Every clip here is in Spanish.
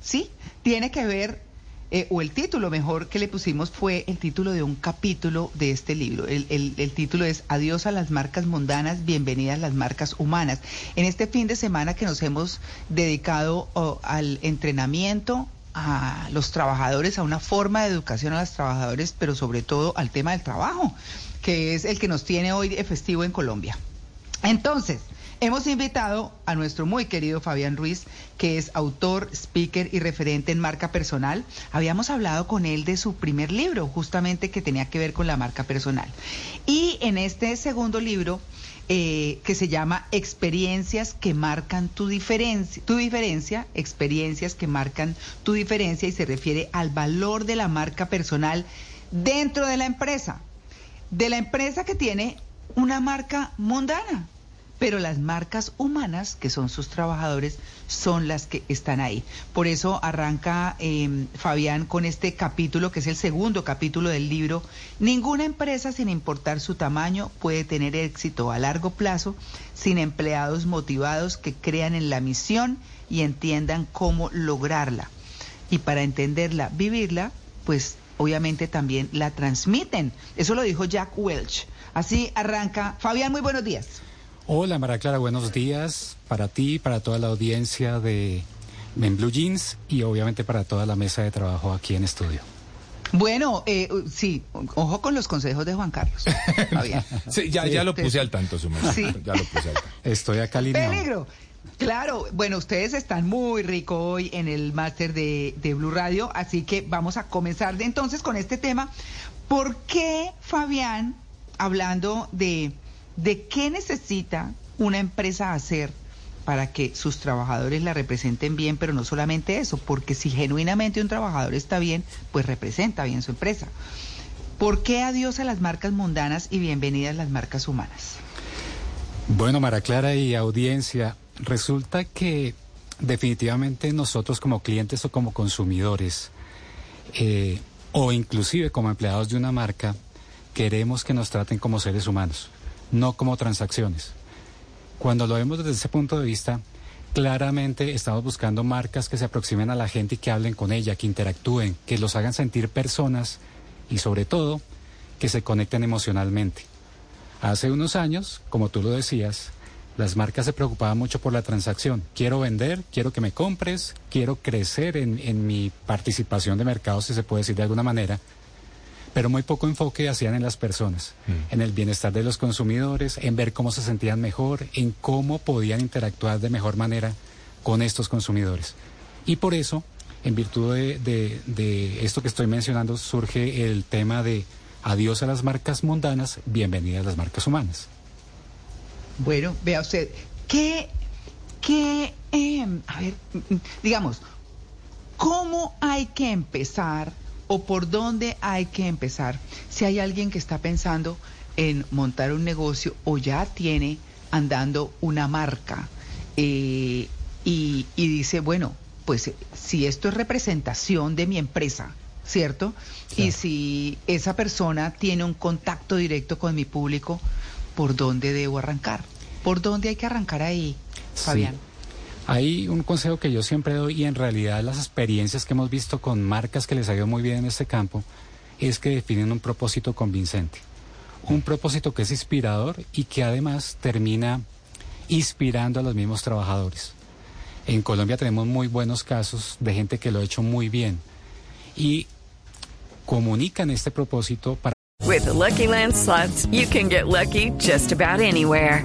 Sí, tiene que ver, eh, o el título mejor que le pusimos fue el título de un capítulo de este libro. El, el- título es Adiós a las marcas mundanas, bienvenidas las marcas humanas. En este fin de semana que nos hemos dedicado al entrenamiento a los trabajadores, a una forma de educación a los trabajadores, pero sobre todo al tema del trabajo, que es el que nos tiene hoy festivo en Colombia. Entonces, hemos invitado a nuestro muy querido Fabián Ruiz, que es autor, speaker y referente en marca personal. Habíamos hablado con él de su primer libro, justamente que tenía que ver con la marca personal. Y en este segundo libro, eh, que se llama Experiencias que marcan tu diferencia, tu diferencia, experiencias que marcan tu diferencia y se refiere al valor de la marca personal dentro de la empresa de la empresa que tiene una marca mundana. Pero las marcas humanas, que son sus trabajadores, son las que están ahí. Por eso arranca eh, Fabián con este capítulo, que es el segundo capítulo del libro. Ninguna empresa, sin importar su tamaño, puede tener éxito a largo plazo sin empleados motivados que crean en la misión y entiendan cómo lograrla. Y para entenderla, vivirla, pues obviamente también la transmiten. Eso lo dijo Jack Welch. Así arranca. Fabián, muy buenos días. Hola María Clara, buenos días para ti, para toda la audiencia de Men Blue Jeans y obviamente para toda la mesa de trabajo aquí en estudio. Bueno, eh, sí, ojo con los consejos de Juan Carlos. Fabián. Sí, ya, Sí. ya lo puse al tanto, su. Sí. Ya lo puse al tanto. Estoy acá alineado. Peligro. Claro, bueno, ustedes están muy rico hoy en el máster de, de Blue Radio, así que vamos a comenzar de entonces con este tema. ¿Por qué, Fabián, hablando de, de qué necesita una empresa hacer para que sus trabajadores la representen bien, pero no solamente eso, porque si genuinamente un trabajador está bien, pues representa bien su empresa. ¿Por qué adiós a las marcas mundanas y bienvenidas las marcas humanas? Bueno, María Clara y audiencia, resulta que definitivamente nosotros como clientes o como consumidores, eh, o inclusive como empleados de una marca, queremos que nos traten como seres humanos, no como transacciones. Cuando lo vemos desde ese punto de vista, claramente estamos buscando marcas que se aproximen a la gente y que hablen con ella, que interactúen, que los hagan sentir personas y sobre todo que se conecten emocionalmente. Hace unos años, como tú lo decías, las marcas se preocupaban mucho por la transacción. Quiero vender, quiero que me compres, quiero crecer en, en mi participación de mercado, si se puede decir de alguna manera, pero muy poco enfoque hacían en las personas, en el bienestar de los consumidores, en ver cómo se sentían mejor, en cómo podían interactuar de mejor manera con estos consumidores. Y por eso, en virtud de, de- de esto que estoy mencionando, surge el tema de adiós a las marcas mundanas, bienvenidas a las marcas humanas. Bueno, vea usted, ¿qué, qué, em, a ver, mm, mm, digamos, cómo hay que empezar o por dónde hay que empezar si hay alguien que está pensando en montar un negocio o ya tiene andando una marca eh, y, y dice, bueno, pues eh, si esto es representación de mi empresa, ¿cierto? Y si esa persona tiene un contacto directo con mi público, ¿por dónde debo arrancar? ¿Por dónde hay que arrancar ahí, Sí. Hay un consejo que yo siempre doy y en realidad las experiencias que hemos visto con marcas que les ha ido muy bien en este campo es que definen un propósito convincente. Un propósito que es inspirador y que además termina inspirando a los mismos trabajadores. En Colombia tenemos muy buenos casos de gente que lo ha hecho muy bien y comunican este propósito para With the Lucky Land you can get lucky just about anywhere.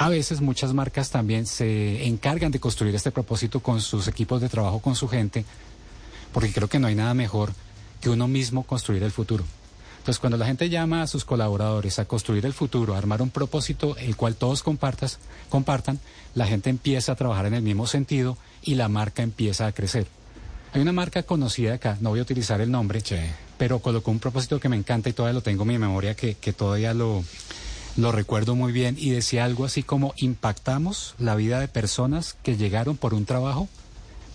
A veces muchas marcas también se encargan de construir este propósito con sus equipos de trabajo, con su gente, porque creo que no hay nada mejor que uno mismo construir el futuro. Entonces, cuando la gente llama a sus colaboradores a construir el futuro, a armar un propósito el cual todos compartas, compartan, la gente empieza a trabajar en el mismo sentido y la marca empieza a crecer. Hay una marca conocida acá, no voy a utilizar el nombre, Sí. pero colocó un propósito que me encanta y todavía lo tengo en mi memoria, que, que todavía lo, lo recuerdo muy bien, y decía algo así como impactamos la vida de personas que llegaron por un trabajo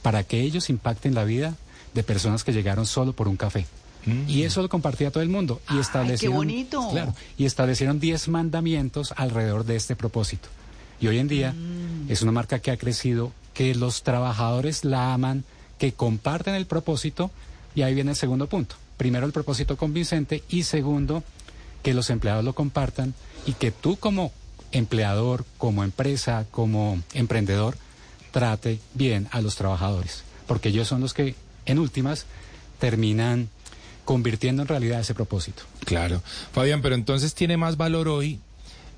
para que ellos impacten la vida de personas que llegaron solo por un café. Y eso lo compartía todo el mundo. Y Ay, qué establecieron, bonito. Claro, y establecieron 10 mandamientos alrededor de este propósito. Y hoy en día Mm. es una marca que ha crecido, que los trabajadores la aman, que comparten el propósito. Y ahí viene el segundo punto. Primero, el propósito convincente. Y segundo, que los empleados lo compartan y que tú como empleador, como empresa, como emprendedor, trate bien a los trabajadores. Porque ellos son los que, en últimas, terminan convirtiendo en realidad ese propósito. Claro. Fabián, pero entonces tiene más valor hoy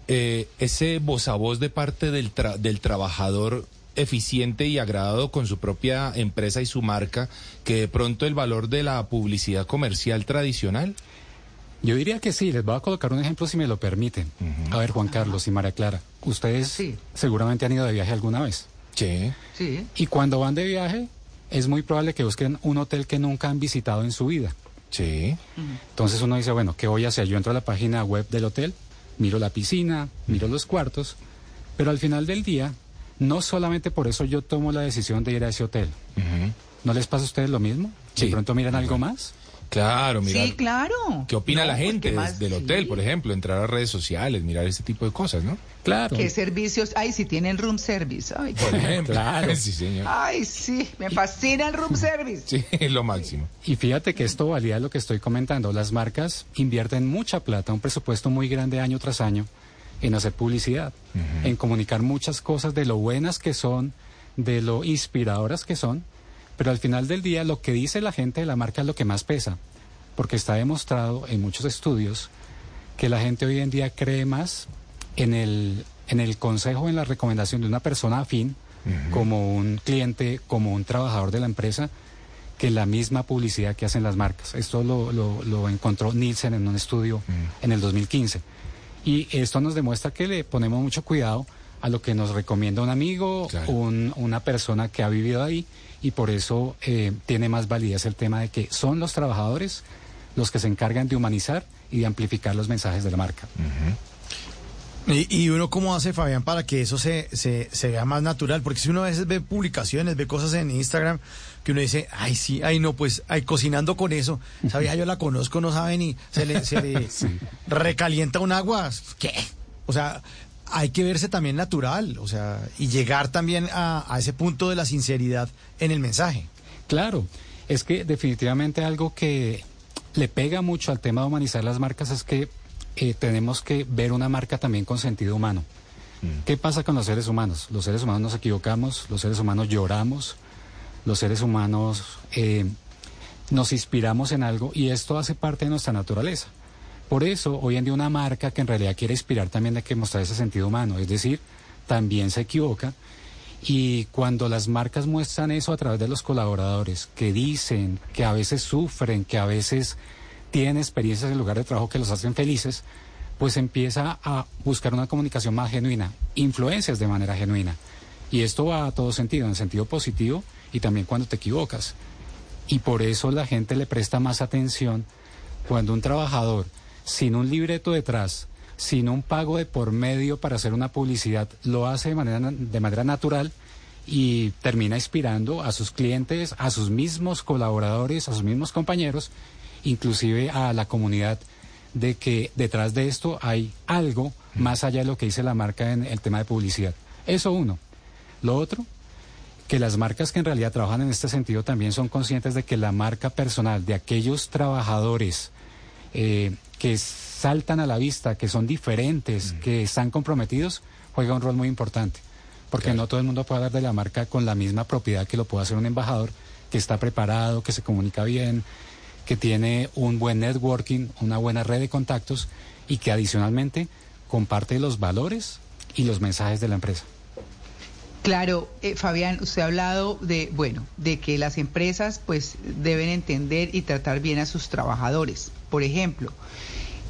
eh, ese voz a voz de parte del, tra- del trabajador eficiente y agradado con su propia empresa y su marca que de pronto el valor de la publicidad comercial tradicional. Yo diría que sí, les voy a colocar un ejemplo si me lo permiten. A ver, Juan Carlos y María Clara, ustedes Sí. seguramente han ido de viaje alguna vez. Sí. Sí. Y cuando van de viaje, es muy probable que busquen un hotel que nunca han visitado en su vida. Sí. Entonces uno dice, bueno, ¿qué voy a hacer? Yo entro a la página web del hotel, miro la piscina, miro los cuartos, pero al final del día, no solamente por eso yo tomo la decisión de ir a ese hotel. ¿No les pasa a ustedes lo mismo? Sí. ¿De pronto miran algo más? Claro, mira. Sí, claro. ¿Qué opina No, la gente más- del sí. hotel, por ejemplo? Entrar a redes sociales, mirar ese tipo de cosas, ¿no? Claro. ¿Qué servicios? Ay, si tienen room service. Ay, Por ejemplo. Claro. Sí, señor. Ay, sí, me fascina el room service. Sí, es lo máximo. Y fíjate que esto valía lo que estoy comentando. Las marcas invierten mucha plata, un presupuesto muy grande año tras año en hacer publicidad, en comunicar muchas cosas de lo buenas que son, de lo inspiradoras que son, pero al final del día lo que dice la gente de la marca es lo que más pesa, porque está demostrado en muchos estudios que la gente hoy en día cree más en el, en el consejo, en la recomendación de una persona afín, como un cliente, como un trabajador de la empresa, que la misma publicidad que hacen las marcas. Esto lo, lo- lo encontró Nielsen en un estudio en el 2015. Y esto nos demuestra que le ponemos mucho cuidado a lo que nos recomienda un amigo, Claro. un- una persona que ha vivido ahí, y por eso eh, tiene más validez el tema de que son los trabajadores los que se encargan de humanizar y de amplificar los mensajes de la marca. Y, y uno cómo hace, Fabián, para que eso se, se, se vea más natural, porque si uno a veces ve publicaciones, ve cosas en Instagram, que uno dice, ay, sí, ay, no, pues, ay, cocinando con eso, sabía, yo la conozco, no sabe ni, se le, se le recalienta un agua, ¿qué? O sea, hay que verse también natural, o sea, y llegar también a, a ese punto de la sinceridad en el mensaje. Claro, es que definitivamente algo que le pega mucho al tema de humanizar las marcas es que eh, tenemos que ver una marca también con sentido humano. ¿Qué pasa con los seres humanos? Los seres humanos nos equivocamos, los seres humanos lloramos, los seres humanos eh, nos inspiramos en algo y esto hace parte de nuestra naturaleza. Por eso, hoy en día una marca que en realidad quiere inspirar también hay que mostrar ese sentido humano, es decir, también se equivoca. Y cuando las marcas muestran eso a través de los colaboradores, que dicen, que a veces sufren, que a veces tienen experiencias en lugar de trabajo que los hacen felices, pues empieza a buscar una comunicación más genuina, influencias de manera genuina. Y esto va a todo sentido, en sentido positivo y también cuando te equivocas. Y por eso la gente le presta más atención cuando un trabajador, sin un libreto detrás, sin un pago de por medio para hacer una publicidad, lo hace de manera, de manera natural y termina inspirando a sus clientes, a sus mismos colaboradores, a sus mismos compañeros, inclusive a la comunidad de que detrás de esto hay algo más allá de lo que dice la marca en el tema de publicidad. Eso uno. Lo otro, que las marcas que en realidad trabajan en este sentido también son conscientes de que la marca personal de aquellos trabajadores eh, que saltan a la vista, que son diferentes, que están comprometidos, juega un rol muy importante. porque no todo el mundo puede hablar de la marca con la misma propiedad que lo puede hacer un embajador que está preparado, que se comunica bien, que tiene un buen networking, una buena red de contactos y que adicionalmente comparte los valores y los mensajes de la empresa. Claro, eh, Fabián, usted ha hablado de, bueno, de que las empresas pues deben entender y tratar bien a sus trabajadores. Por ejemplo,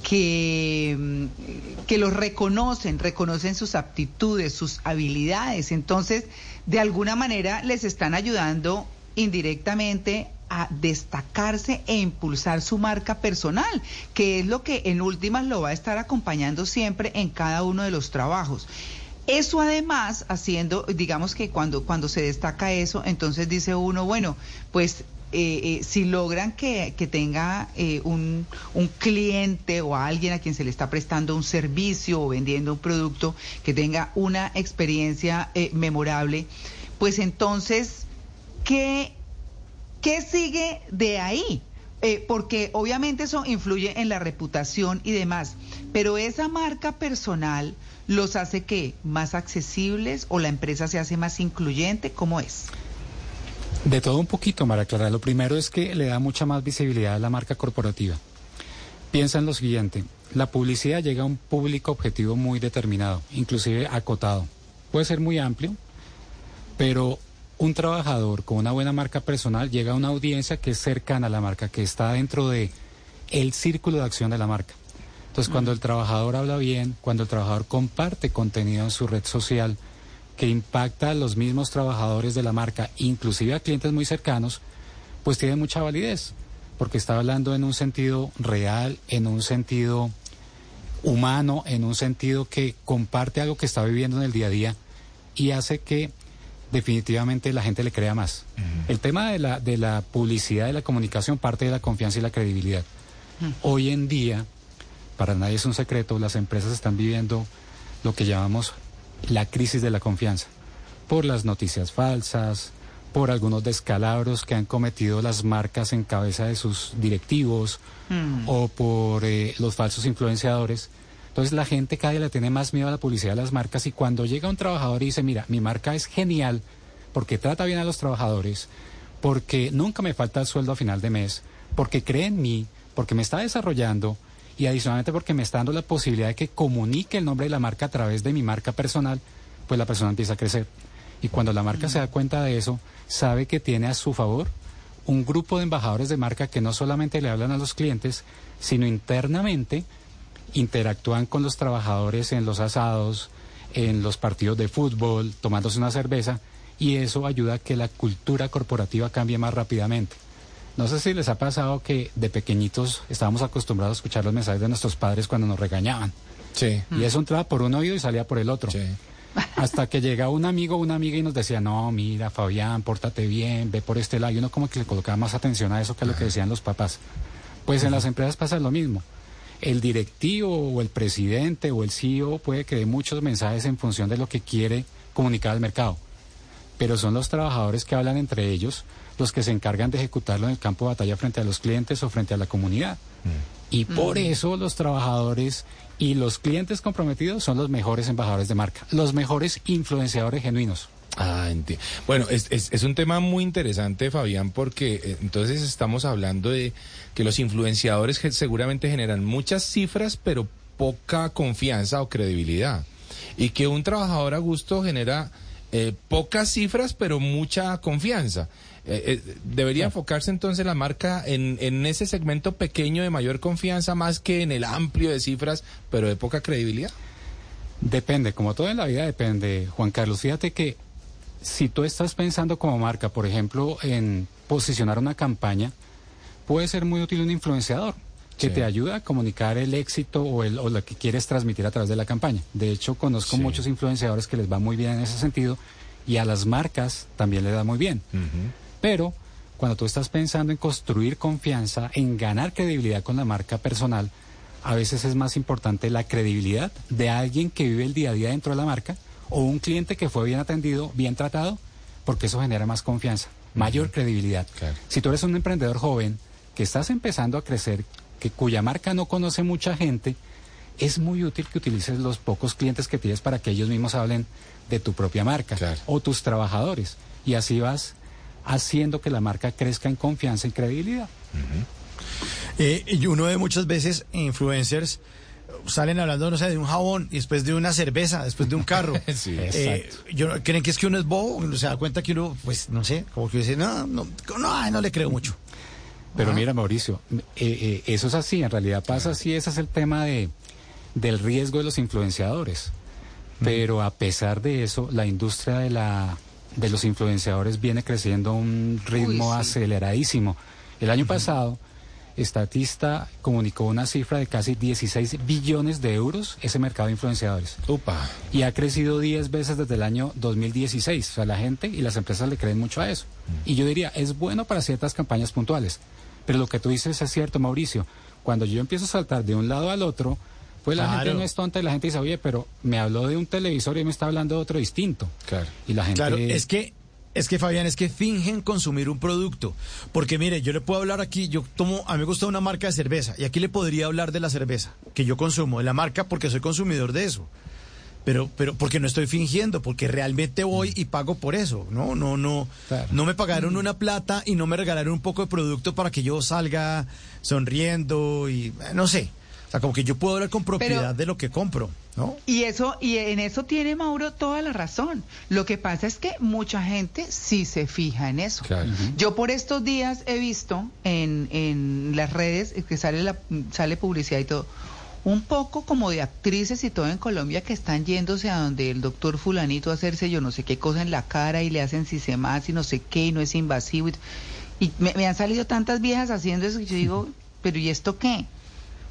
que, mm, que los reconocen, reconocen sus aptitudes, sus habilidades. Entonces, de alguna manera les están ayudando indirectamente a destacarse e impulsar su marca personal, que es lo que en últimas lo va a estar acompañando siempre en cada uno de los trabajos. Eso además, haciendo, digamos que cuando, cuando se destaca eso, entonces dice uno, bueno, pues eh, eh, si logran que, tenga eh, un, un, cliente o alguien a quien se le está prestando un servicio o vendiendo un producto, que tenga una experiencia memorable, pues entonces, ¿qué, ¿qué sigue de ahí? porque obviamente eso influye en la reputación y demás, pero esa marca personal los hace que más accesibles o la empresa se hace más incluyente? ¿Cómo es? De todo un poquito, María Clara. Lo primero es que le da mucha más visibilidad a la marca corporativa. Piensa en lo siguiente, la publicidad llega a un público objetivo muy determinado, inclusive acotado. Puede ser muy amplio, pero un trabajador con una buena marca personal llega a una audiencia que es cercana a la marca, que está dentro de el círculo de acción de la marca. Entonces, cuando el trabajador habla bien, cuando el trabajador comparte contenido en su red social que impacta a los mismos trabajadores de la marca, inclusive a clientes muy cercanos, pues tiene mucha validez, porque está hablando en un sentido real, en un sentido humano, en un sentido que comparte algo que está viviendo en el día a día y hace que definitivamente la gente le crea más. El tema de la, de la publicidad, de la comunicación, parte de la confianza y la credibilidad. Hoy en día, para nadie es un secreto, las empresas están viviendo lo que llamamos la crisis de la confianza, por las noticias falsas, por algunos descalabros que han cometido las marcas en cabeza de sus directivos mm. o por eh, los falsos influenciadores. Entonces la gente cada día le tiene más miedo a la publicidad de las marcas y cuando llega un trabajador y dice, mira, mi marca es genial porque trata bien a los trabajadores, porque nunca me falta el sueldo a final de mes, porque cree en mí, porque me está desarrollando, y adicionalmente porque me está dando la posibilidad de que comunique el nombre de la marca a través de mi marca personal, pues la persona empieza a crecer. Y cuando la marca se da cuenta de eso, sabe que tiene a su favor un grupo de embajadores de marca que no solamente le hablan a los clientes, sino internamente interactúan con los trabajadores en los asados, en los partidos de fútbol, tomándose una cerveza, y eso ayuda a que la cultura corporativa cambie más rápidamente. No sé si les ha pasado que de pequeñitos estábamos acostumbrados a escuchar los mensajes de nuestros padres cuando nos regañaban. Sí. Y eso entraba por un oído y salía por el otro. Sí. Hasta que llega un amigo o una amiga y nos decía, no, mira, Fabián, pórtate bien, ve por este lado. Y uno como que le colocaba más atención a eso que a lo que decían los papás. Pues en las empresas pasa lo mismo. El directivo o el presidente o el CEO puede que dé muchos mensajes en función de lo que quiere comunicar al mercado. Pero son los trabajadores que hablan entre ellos los que se encargan de ejecutarlo en el campo de batalla frente a los clientes o frente a la comunidad. Mm. Y por mm. eso los trabajadores y los clientes comprometidos son los mejores embajadores de marca, los mejores influenciadores genuinos. Ah, entiendo. Bueno, es, es, un tema muy interesante, Fabián, porque eh, entonces estamos hablando de que los influenciadores seguramente generan muchas cifras, pero poca confianza o credibilidad. Y que un trabajador a gusto genera eh, pocas cifras, pero mucha confianza. Eh, eh, ¿Debería enfocarse entonces la marca en, en ese segmento pequeño de mayor confianza más que en el amplio de cifras, pero de poca credibilidad? Depende, como todo en la vida depende, Juan Carlos. Fíjate que si tú estás pensando como marca, por ejemplo, en posicionar una campaña, puede ser muy útil un influenciador que te ayuda a comunicar el éxito o, el, o lo que quieres transmitir a través de la campaña. De hecho, conozco muchos influenciadores que les va muy bien en ese sentido y a las marcas también les da muy bien. Pero cuando tú estás pensando en construir confianza, en ganar credibilidad con la marca personal, a veces es más importante la credibilidad de alguien que vive el día a día dentro de la marca o un cliente que fue bien atendido, bien tratado, porque eso genera más confianza, mayor credibilidad. Si tú eres un emprendedor joven que estás empezando a crecer, que cuya marca no conoce mucha gente, es muy útil que utilices los pocos clientes que tienes para que ellos mismos hablen de tu propia marca o tus trabajadores. Y así vas haciendo que la marca crezca en confianza y credibilidad. Eh, y uno ve muchas veces influencers salen hablando, no sé, de un jabón y después de una cerveza, después de un carro. Sí, Eh, yo, ¿Creen que es que uno es bobo? Uno se da cuenta que uno, pues, no sé, como que dice, no, no, no, no le creo mucho. Pero mira, Mauricio, eh, eh, eso es así, en realidad pasa así, ese es el tema de, del riesgo de los influenciadores. Pero a pesar de eso, la industria de, la, de los influenciadores viene creciendo a un ritmo Uy, sí. aceleradísimo. El año pasado, Statista comunicó una cifra de casi 16 billones de euros ese mercado de influenciadores. Upa. Y ha crecido 10 veces desde el año 2016. O sea, la gente y las empresas le creen mucho a eso. Y yo diría, es bueno para ciertas campañas puntuales. Pero lo que tú dices es cierto, Mauricio. Cuando yo empiezo a saltar de un lado al otro, pues la Claro. gente no es tonta y la gente dice, oye, pero me habló de un televisor y me está hablando de otro distinto. Claro. Y la gente... Claro, es que, es que Fabián, es que fingen consumir un producto. Porque mire, yo le puedo hablar aquí, yo tomo, a mí me gusta una marca de cerveza, y aquí le podría hablar de la cerveza que yo consumo, de la marca porque soy consumidor de eso. Pero, pero porque no estoy fingiendo, porque realmente voy y pago por eso. No, no, no. Claro. No me pagaron una plata y no me regalaron un poco de producto para que yo salga sonriendo y no sé. Sea, como que yo puedo hablar con propiedad de lo que compro, ¿no? Y eso, y en eso tiene Mauro toda la razón. Lo que pasa es que mucha gente sí se fija en eso. Claro. Yo por estos días he visto en, en las redes que sale la sale publicidad y todo, un poco como de actrices y todo en Colombia que están yéndose a donde el doctor fulanito a hacerse yo no sé qué cosa en la cara y le hacen si se más y no sé qué y no es invasivo. Y, y me, me han salido tantas viejas haciendo eso que yo digo, pero ¿y esto qué?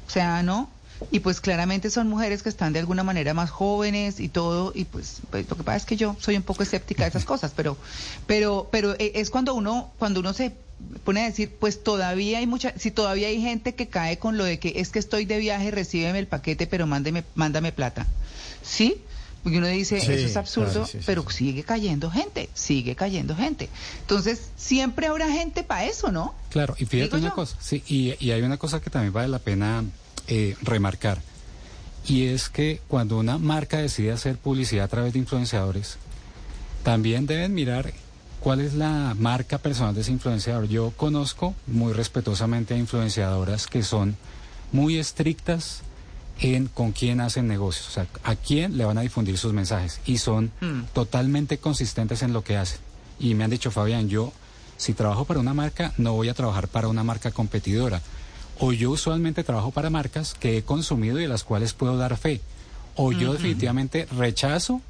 O sea, ¿no? Y pues claramente son mujeres que están de alguna manera más jóvenes y todo, y pues, pues, lo que pasa es que yo soy un poco escéptica de esas cosas, pero, pero, pero eh, es cuando uno, cuando uno se pone a decir, pues todavía hay mucha, si todavía hay gente que cae con lo de que es que estoy de viaje, recíbeme el paquete, pero mándeme, mándame plata. ¿Sí? Porque uno dice, Sí, eso es absurdo, claro, sí, sí, pero sí. sigue cayendo gente, sigue cayendo gente. Entonces, siempre habrá gente para eso, ¿no? Claro, y fíjate Digo una yo. cosa, sí, y, y hay una cosa que también vale la pena eh, remarcar, y es que cuando una marca decide hacer publicidad a través de influenciadores, también deben mirar cuál es la marca personal de ese influenciador. Yo conozco muy respetuosamente a influenciadoras que son muy estrictas en con quién hacen negocios, o sea, a quién le van a difundir sus mensajes, y son Mm. totalmente consistentes en lo que hacen. Y me han dicho, Fabián, yo si trabajo para una marca, no voy a trabajar para una marca competidora. O yo usualmente trabajo para marcas que he consumido y de las cuales puedo dar fe. O yo definitivamente rechazo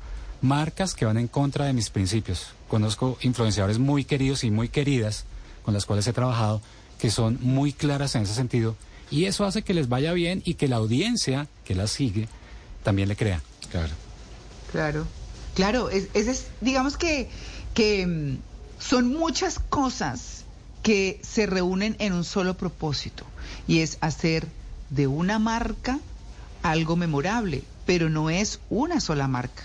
marcas que van en contra de mis principios. Conozco influenciadores muy queridos y muy queridas con las cuales he trabajado que son muy claras en ese sentido y eso hace que les vaya bien y que la audiencia que las sigue también le crea. Claro. Claro, claro, es, ese es, digamos que, que mm, son muchas cosas que se reúnen en un solo propósito y es hacer de una marca algo memorable, pero no es una sola marca.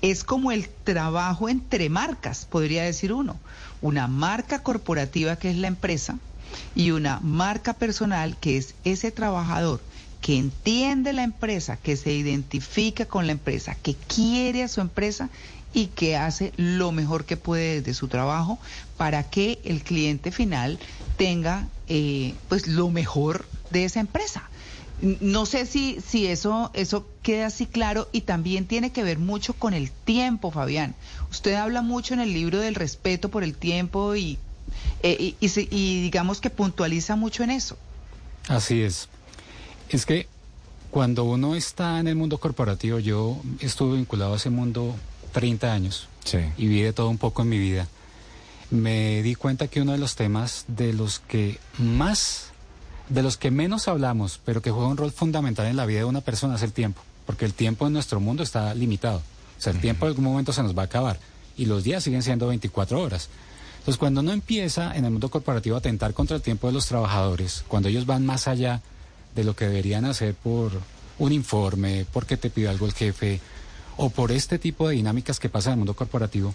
Es como el trabajo entre marcas, podría decir uno. Una marca corporativa que es la empresa y una marca personal que es ese trabajador que entiende la empresa, que se identifica con la empresa, que quiere a su empresa y que hace lo mejor que puede desde su trabajo para que el cliente final tenga eh, pues lo mejor de esa empresa. No sé si, si eso, eso queda así claro y también tiene que ver mucho con el tiempo, Fabián. Usted habla mucho en el libro del respeto por el tiempo y, eh, y, y se- y digamos que puntualiza mucho en eso. Así es. Es que cuando uno está en el mundo corporativo, yo estuve vinculado a ese mundo 30 años Sí. y vi de todo un poco en mi vida. Me di cuenta que uno de los temas de los que más, de los que menos hablamos, pero que juega un rol fundamental en la vida de una persona es el tiempo, porque el tiempo en nuestro mundo está limitado. O sea, el tiempo en algún momento se nos va a acabar y los días siguen siendo 24 horas. Entonces, cuando uno empieza en el mundo corporativo a atentar contra el tiempo de los trabajadores, cuando ellos van más allá de lo que deberían hacer por un informe, porque te pide algo el jefe, o por este tipo de dinámicas que pasa en el mundo corporativo,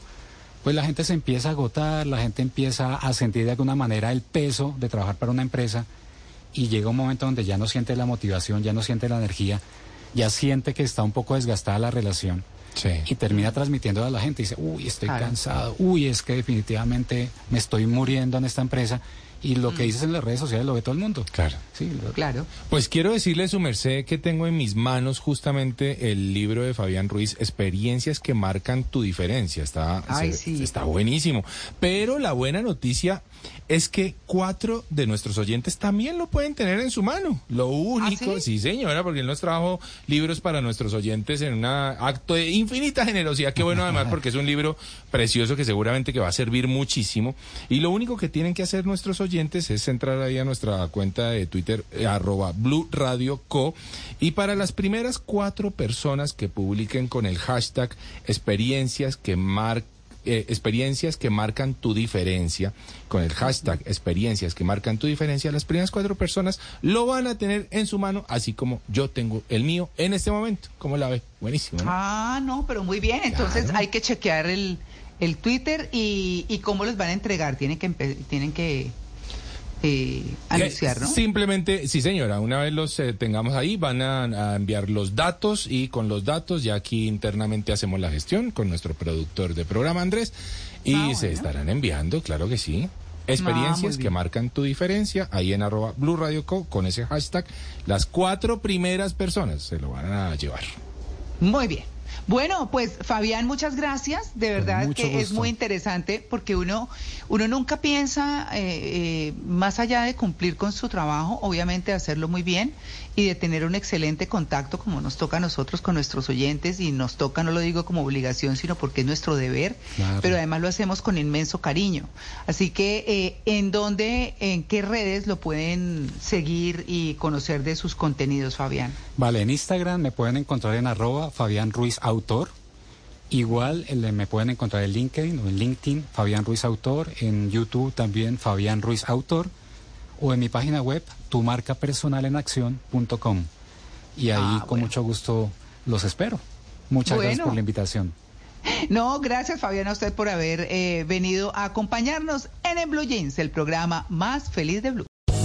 pues la gente se empieza a agotar, la gente empieza a sentir de alguna manera el peso de trabajar para una empresa y llega un momento donde ya no siente la motivación, ya no siente la energía, ya siente que está un poco desgastada la relación. Sí. Y termina transmitiendo a la gente. Dice, uy, estoy Claro. cansado. Uy, es que definitivamente me estoy muriendo en esta empresa. Y lo que dices en las redes sociales lo ve todo el mundo. Claro. Sí, lo- Claro. Pues quiero decirle, su merced, que tengo en mis manos justamente el libro de Fabián Ruiz, Experiencias que marcan tu diferencia. Está, Ay, se- sí. está buenísimo. Pero la buena noticia es que cuatro de nuestros oyentes también lo pueden tener en su mano. Lo único, ¿Ah, sí? señora, porque él nos trajo libros para nuestros oyentes en un acto de infinita generosidad. Qué bueno además, porque es un libro precioso que seguramente que va a servir muchísimo. Y lo único que tienen que hacer nuestros oyentes es entrar ahí a nuestra cuenta de Twitter, eh, arroba Blue Radio Co. Y para las primeras cuatro personas que publiquen con el hashtag experiencias que marcan eh, experiencias que marcan tu diferencia, con el hashtag experiencias que marcan tu diferencia, las primeras cuatro personas lo van a tener en su mano, así como yo tengo el mío en este momento. ¿Cómo la ve? Buenísimo. ¿no? Ah, no, pero muy bien. Entonces hay que chequear el, el Twitter y, y cómo los van a entregar. Tienen que, tienen que eh, anunciar, ¿no? Simplemente, sí señora, una vez los eh, tengamos ahí, van a, a enviar los datos y con los datos ya aquí internamente hacemos la gestión con nuestro productor de programa, Andrés, y Ah, se estarán enviando, claro que sí. Ah, Experiencias que marcan tu diferencia, ahí en arroba Blue Radio Co, con ese hashtag, las cuatro primeras personas se lo van a llevar. Muy bien. Bueno, pues Fabián, muchas gracias. De verdad que es muy interesante porque uno, uno nunca piensa, eh, eh, más allá de cumplir con su trabajo, obviamente de hacerlo muy bien y de tener un excelente contacto como nos toca a nosotros con nuestros oyentes y nos toca, no lo digo como obligación, sino porque es nuestro deber, Claro. pero además lo hacemos con inmenso cariño. Así que, eh, ¿en dónde, en qué redes lo pueden seguir y conocer de sus contenidos, Fabián? Vale, en Instagram me pueden encontrar en arroba Fabián Ruiz Autor. Igual el- me pueden encontrar en LinkedIn o en LinkedIn Fabián Ruiz Autor, en YouTube también Fabián Ruiz Autor o en mi página web tumarcapersonalenacción.com y ahí Ah, con bueno. mucho gusto los espero. Muchas gracias por la invitación. No, gracias Fabián a usted por haber eh, venido a acompañarnos en el Blue Jeans, el programa más feliz de Blue.